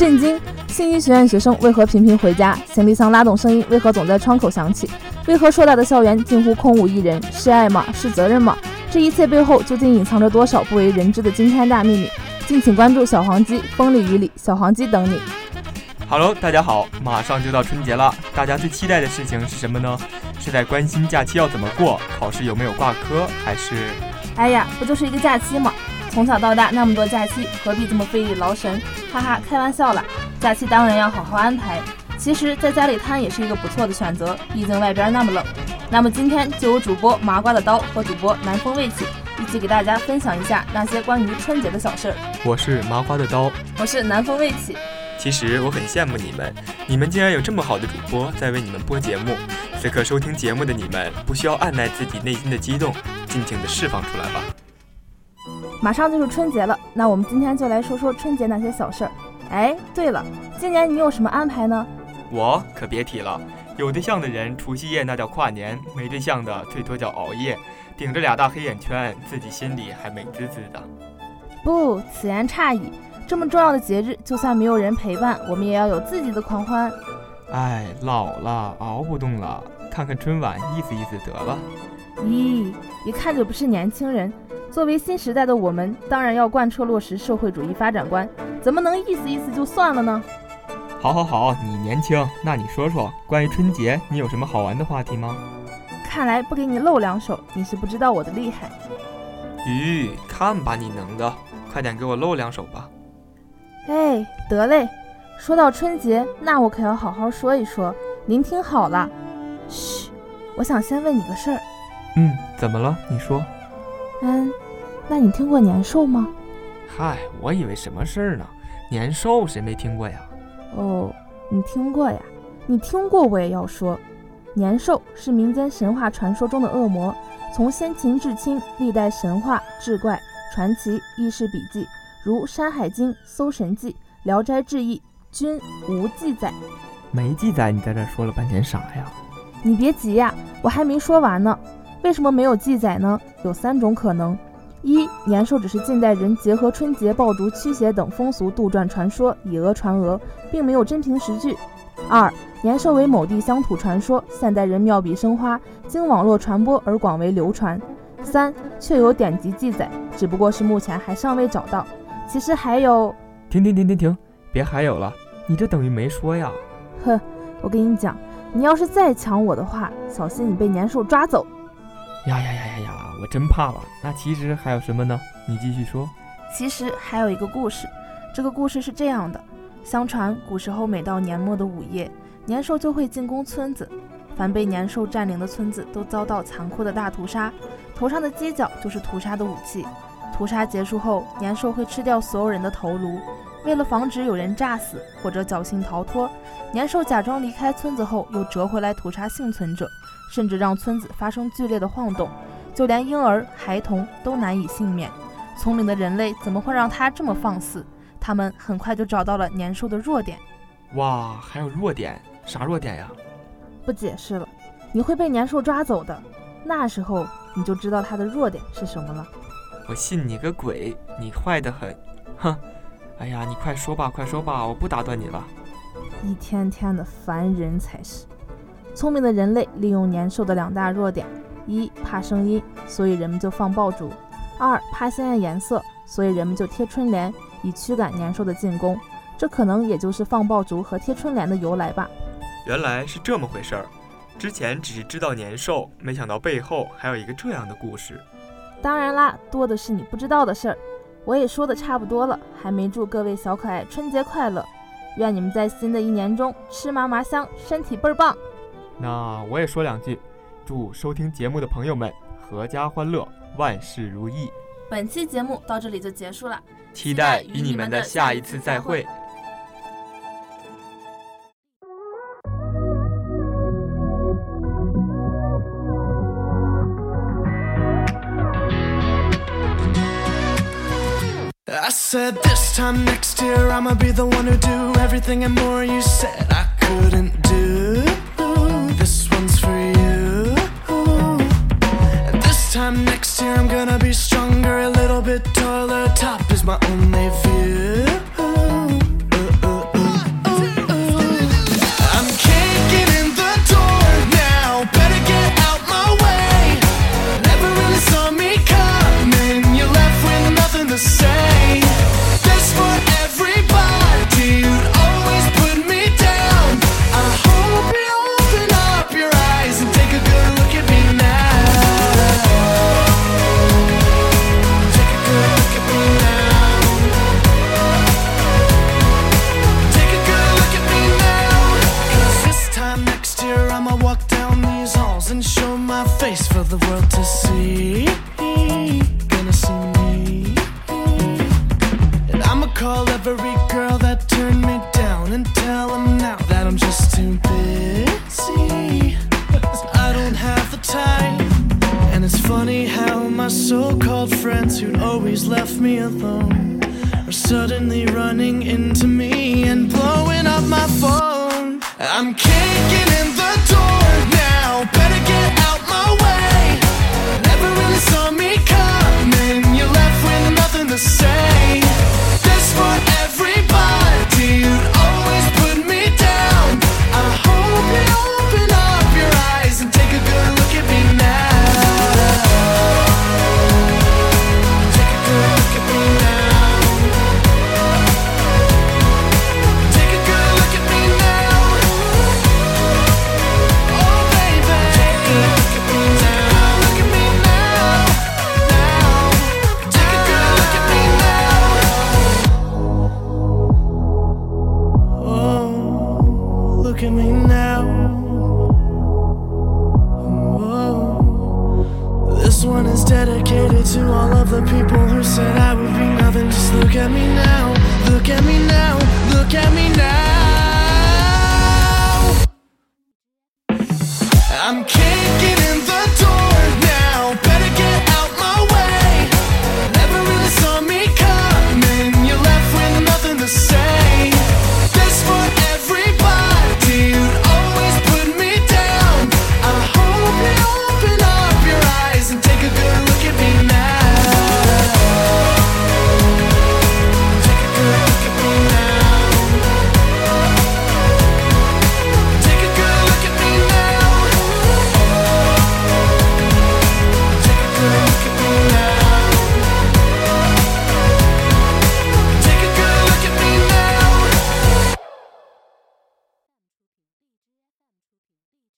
震惊！信息学院学生为何频频回家？行李箱拉动声音为何总在窗口响起？为何硕大的校园近乎空无一人？是爱吗？是责任吗？这一切背后究竟隐藏着多少不为人知的惊天大秘密？敬请关注小黄鸡，风里雨里，小黄鸡等你。Hello，大家好，马上就到春节了，大家最期待的事情是什么呢？是在关心假期要怎么过，考试有没有挂科，还是？哎呀，不就是一个假期吗？从小到大那么多假期，何必这么费力劳神？哈哈，开玩笑啦，假期当然要好好安排。其实，在家里瘫也是一个不错的选择，毕竟外边那么冷。那么今天就由主播麻瓜的刀和主播南风未起一起给大家分享一下那些关于春节的小事儿。我是麻瓜的刀，我是南风未起。其实我很羡慕你们，你们竟然有这么好的主播在为你们播节目。此刻收听节目的你们，不需要按耐自己内心的激动，尽情的释放出来吧。马上就是春节了，那我们今天就来说说春节那些小事儿。哎，对了，今年你有什么安排呢？我可别提了，有对象的人除夕夜那叫跨年，没对象的最多叫熬夜，顶着俩大黑眼圈，自己心里还美滋滋的。不，此言差矣。这么重要的节日，就算没有人陪伴，我们也要有自己的狂欢。哎，老了，熬不动了，看看春晚，意思意思得了。咦，一看就不是年轻人。作为新时代的我们，当然要贯彻落实社会主义发展观，怎么能意思意思就算了呢？好，好，好，你年轻，那你说说关于春节，你有什么好玩的话题吗？看来不给你露两手，你是不知道我的厉害。咦，看吧，你能的，快点给我露两手吧。哎，得嘞。说到春节，那我可要好好说一说，您听好了。嘘，我想先问你个事儿。嗯，怎么了？你说。嗯，那你听过年兽吗？嗨，我以为什么事儿呢？年兽谁没听过呀？哦，你听过呀？你听过我也要说，年兽是民间神话传说中的恶魔，从先秦至清，历代神话、志怪、传奇、轶事笔记，如《山海经》《搜神记》《聊斋志异》，均无记载。没记载？你在这说了半天啥呀？你别急呀，我还没说完呢。为什么没有记载呢？有三种可能：一、年兽只是近代人结合春节爆竹、驱邪等风俗杜撰传说，以讹传讹，并没有真凭实据；二、年兽为某地乡土传说，现代人妙笔生花，经网络传播而广为流传；三、确有典籍记载，只不过是目前还尚未找到。其实还有……停停停停停，别还有了，你这等于没说呀！哼，我跟你讲，你要是再抢我的话，小心你被年兽抓走。呀呀呀呀呀！我真怕了。那其实还有什么呢？你继续说。其实还有一个故事。这个故事是这样的：相传古时候，每到年末的午夜，年兽就会进攻村子。凡被年兽占领的村子都遭到残酷的大屠杀，头上的犄角就是屠杀的武器。屠杀结束后，年兽会吃掉所有人的头颅。为了防止有人炸死或者侥幸逃脱，年兽假装离开村子后，又折回来屠杀幸存者。甚至让村子发生剧烈的晃动，就连婴儿、孩童都难以幸免。聪明的人类怎么会让他这么放肆？他们很快就找到了年兽的弱点。哇，还有弱点？啥弱点呀？不解释了，你会被年兽抓走的。那时候你就知道他的弱点是什么了。我信你个鬼！你坏得很。哼！哎呀，你快说吧，快说吧，我不打断你了。一天天的烦人才是。聪明的人类利用年兽的两大弱点：一怕声音，所以人们就放爆竹；二怕鲜艳颜色，所以人们就贴春联，以驱赶年兽的进攻。这可能也就是放爆竹和贴春联的由来吧。原来是这么回事儿，之前只是知道年兽，没想到背后还有一个这样的故事。当然啦，多的是你不知道的事儿。我也说的差不多了，还没祝各位小可爱春节快乐，愿你们在新的一年中吃嘛嘛香，身体倍儿棒。那我也说两句，祝收听节目的朋友们阖家欢乐，万事如意。本期节目到这里就结束了，期待与你们的下一次再会。I said this time next year I'ma be the one who do everything and more you said I couldn't do. This one's for you. This time next year I'm gonna be stronger, a little bit taller. Top is my only view. to see. Gonna see me. And I'ma call every girl that turned me down and now that I'm just too busy. I don't have the time. And it's funny how my so called friends who'd always left me alone are suddenly running into me and blowing up my phone. I'm kicking. To all of the people who said I would be nothing. Just look at me now, look at me now, look at me